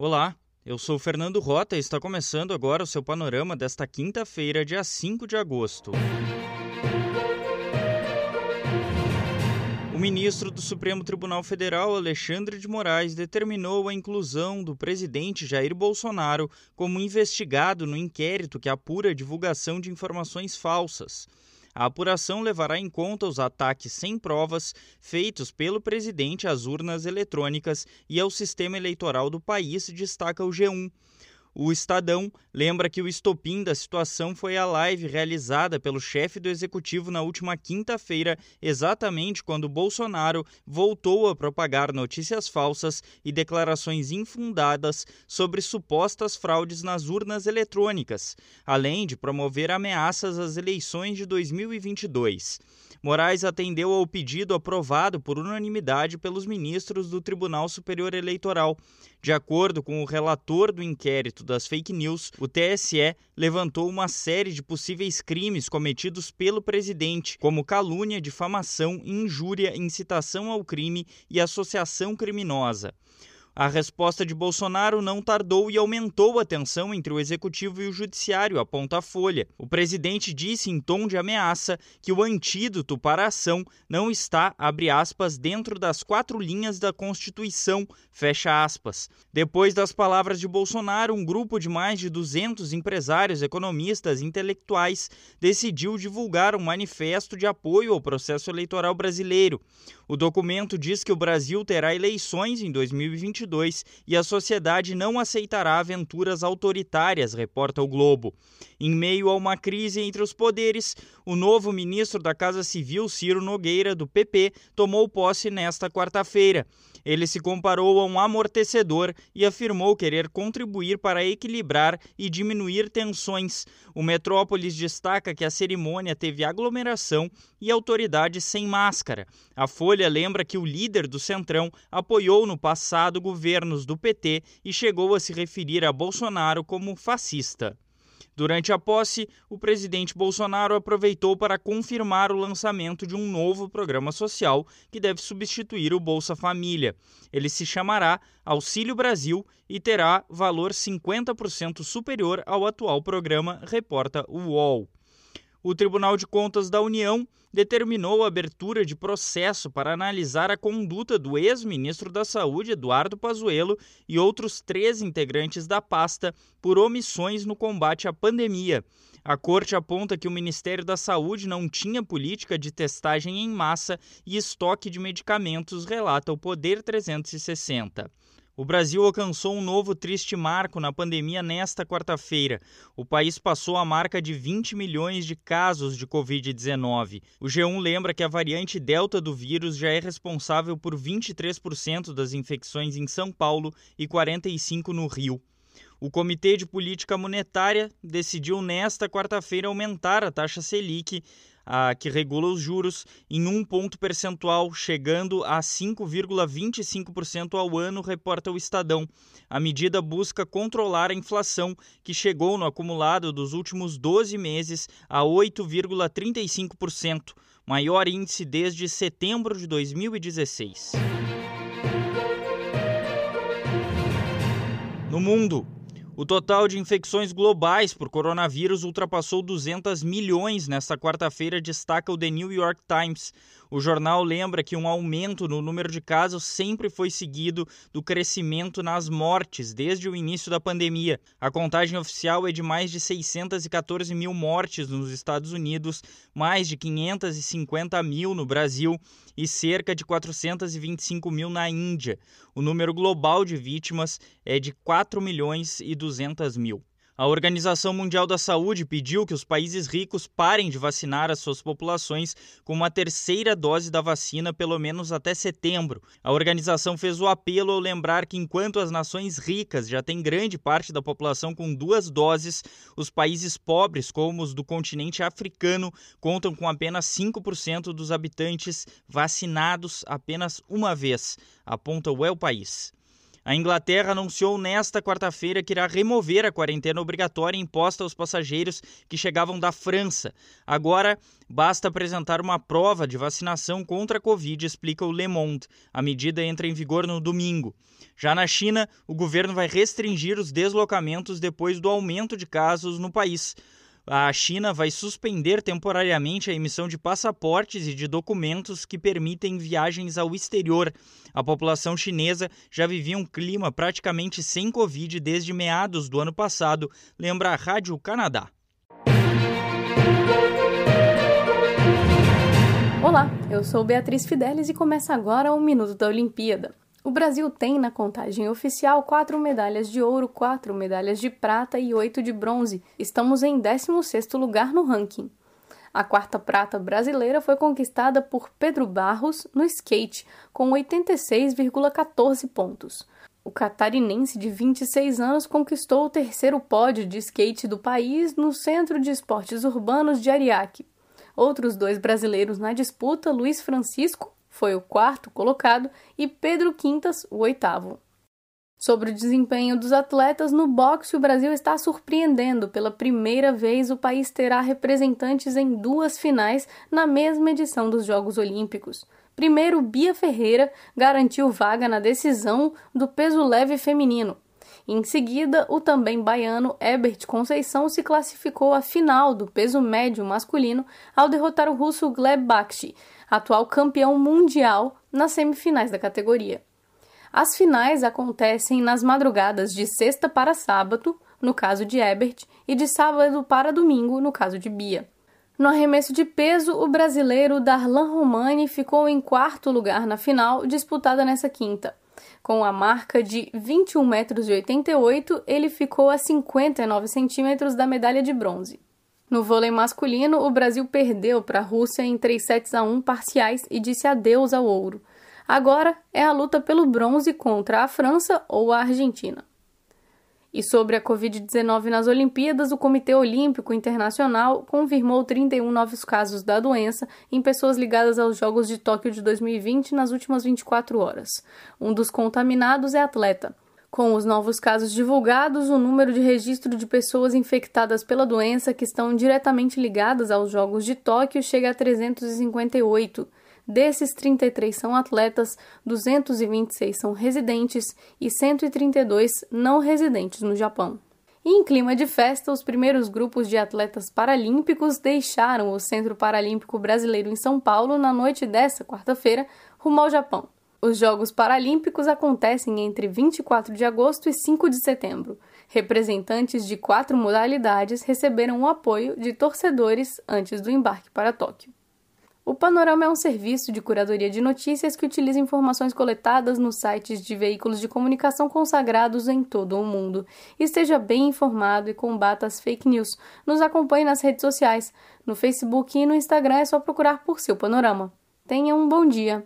Olá, eu sou Fernando Rota e está começando agora o seu panorama desta quinta-feira, dia 5 de agosto. O ministro do Supremo Tribunal Federal, Alexandre de Moraes, determinou a inclusão do presidente Jair Bolsonaro como investigado no inquérito que apura a divulgação de informações falsas. A apuração levará em conta os ataques sem provas feitos pelo presidente às urnas eletrônicas e ao sistema eleitoral do país, destaca o G1. O Estadão lembra que o estopim da situação foi a live realizada pelo chefe do executivo na última quinta-feira, exatamente quando Bolsonaro voltou a propagar notícias falsas e declarações infundadas sobre supostas fraudes nas urnas eletrônicas, além de promover ameaças às eleições de 2022. Moraes atendeu ao pedido aprovado por unanimidade pelos ministros do Tribunal Superior Eleitoral. De acordo com o relator do inquérito das fake news, o TSE levantou uma série de possíveis crimes cometidos pelo presidente, como calúnia, difamação, injúria, incitação ao crime e associação criminosa. A resposta de Bolsonaro não tardou e aumentou a tensão entre o executivo e o judiciário, aponta a Folha. O presidente disse em tom de ameaça que o antídoto para a ação não está, abre aspas, dentro das quatro linhas da Constituição, fecha aspas. Depois das palavras de Bolsonaro, um grupo de mais de 200 empresários, economistas intelectuais decidiu divulgar um manifesto de apoio ao processo eleitoral brasileiro. O documento diz que o Brasil terá eleições em 2022 2022 e a sociedade não aceitará aventuras autoritárias, reporta o Globo. Em meio a uma crise entre os poderes, o novo ministro da Casa Civil, Ciro Nogueira, do PP, tomou posse nesta quarta-feira. Ele se comparou a um amortecedor e afirmou querer contribuir para equilibrar e diminuir tensões. O Metrópolis destaca que a cerimônia teve aglomeração e autoridades sem máscara. A Folha lembra que o líder do Centrão apoiou no passado governos do PT e chegou a se referir a Bolsonaro como fascista. Durante a posse, o presidente Bolsonaro aproveitou para confirmar o lançamento de um novo programa social que deve substituir o Bolsa Família. Ele se chamará Auxílio Brasil e terá valor 50% superior ao atual programa, reporta o UOL o Tribunal de Contas da União determinou a abertura de processo para analisar a conduta do ex-ministro da Saúde, Eduardo Pazuello, e outros três integrantes da pasta por omissões no combate à pandemia. A corte aponta que o Ministério da Saúde não tinha política de testagem em massa e estoque de medicamentos, relata o Poder 360. O Brasil alcançou um novo triste marco na pandemia nesta quarta-feira. O país passou a marca de 20 milhões de casos de Covid-19. O G1 lembra que a variante Delta do vírus já é responsável por 23% das infecções em São Paulo e 45% no Rio. O Comitê de Política Monetária decidiu nesta quarta-feira aumentar a taxa Selic a, que regula os juros em um ponto percentual, chegando a 5,25% ao ano, reporta o Estadão. A medida busca controlar a inflação, que chegou no acumulado dos últimos 12 meses a 8,35%, maior índice desde setembro de 2016. No mundo, o total de infecções globais por coronavírus ultrapassou 200 milhões nesta quarta-feira, destaca o The New York Times. O jornal lembra que um aumento no número de casos sempre foi seguido do crescimento nas mortes desde o início da pandemia. A contagem oficial é de mais de 614 mil mortes nos Estados Unidos, mais de 550 mil no Brasil e cerca de 425 mil na Índia. O número global de vítimas é de 4 milhões e 200 mil. A Organização Mundial da Saúde pediu que os países ricos parem de vacinar as suas populações com uma terceira dose da vacina pelo menos até setembro. A organização fez o apelo ao lembrar que enquanto as nações ricas já têm grande parte da população com duas doses, os países pobres, como os do continente africano, contam com apenas 5% dos habitantes vacinados apenas uma vez, aponta o El País. A Inglaterra anunciou nesta quarta-feira que irá remover a quarentena obrigatória imposta aos passageiros que chegavam da França. Agora, basta apresentar uma prova de vacinação contra a Covid, explica o Le Monde. A medida entra em vigor no domingo. Já na China, o governo vai restringir os deslocamentos depois do aumento de casos no país a China vai suspender temporariamente a emissão de passaportes e de documentos que permitem viagens ao exterior. A população chinesa já vivia um clima praticamente sem Covid desde meados do ano passado, lembra a Rádio Canadá. Olá, eu sou Beatriz Fidelis e começa agora o Minuto da Olimpíada. O Brasil tem na contagem oficial quatro medalhas de ouro, quatro medalhas de prata e oito de bronze. Estamos em 16º lugar no ranking. A quarta prata brasileira foi conquistada por Pedro Barros no skate, com 86,14 pontos. O catarinense de 26 anos conquistou o terceiro pódio de skate do país no Centro de Esportes Urbanos de Ariake. Outros dois brasileiros na disputa, Luiz Francisco foi o quarto colocado, e Pedro Quintas, o oitavo. Sobre o desempenho dos atletas no boxe, o Brasil está surpreendendo. Pela primeira vez, o país terá representantes em duas finais na mesma edição dos Jogos Olímpicos. Primeiro, Bia Ferreira garantiu vaga na decisão do peso leve feminino. Em seguida, o também baiano Ebert Conceição se classificou à final do peso médio masculino ao derrotar o russo Gleb Bakshi, atual campeão mundial, nas semifinais da categoria. As finais acontecem nas madrugadas de sexta para sábado, no caso de Ebert, e de sábado para domingo, no caso de Bia. No arremesso de peso, o brasileiro Darlan Romani ficou em quarto lugar na final, disputada nessa quinta. Com a marca de 21,88 metros, ele ficou a 59 centímetros da medalha de bronze. No vôlei masculino, o Brasil perdeu para a Rússia em 3 sets a 1 parciais e disse adeus ao ouro. Agora é a luta pelo bronze contra a França ou a Argentina. E sobre a Covid-19 nas Olimpíadas, o Comitê Olímpico Internacional confirmou 31 novos casos da doença em pessoas ligadas aos Jogos de Tóquio de 2020 nas últimas 24 horas. Um dos contaminados é atleta. Com os novos casos divulgados, o número de registro de pessoas infectadas pela doença que estão diretamente ligadas aos Jogos de Tóquio chega a 358. Desses, 33 são atletas, 226 são residentes e 132 não residentes no Japão. E em clima de festa, os primeiros grupos de atletas paralímpicos deixaram o Centro Paralímpico Brasileiro em São Paulo na noite desta quarta-feira, rumo ao Japão. Os Jogos Paralímpicos acontecem entre 24 de agosto e 5 de setembro. Representantes de quatro modalidades receberam o apoio de torcedores antes do embarque para Tóquio. O Panorama é um serviço de curadoria de notícias que utiliza informações coletadas nos sites de veículos de comunicação consagrados em todo o mundo. Esteja bem informado e combata as fake news. Nos acompanhe nas redes sociais. No Facebook e no Instagram é só procurar por seu Panorama. Tenha um bom dia.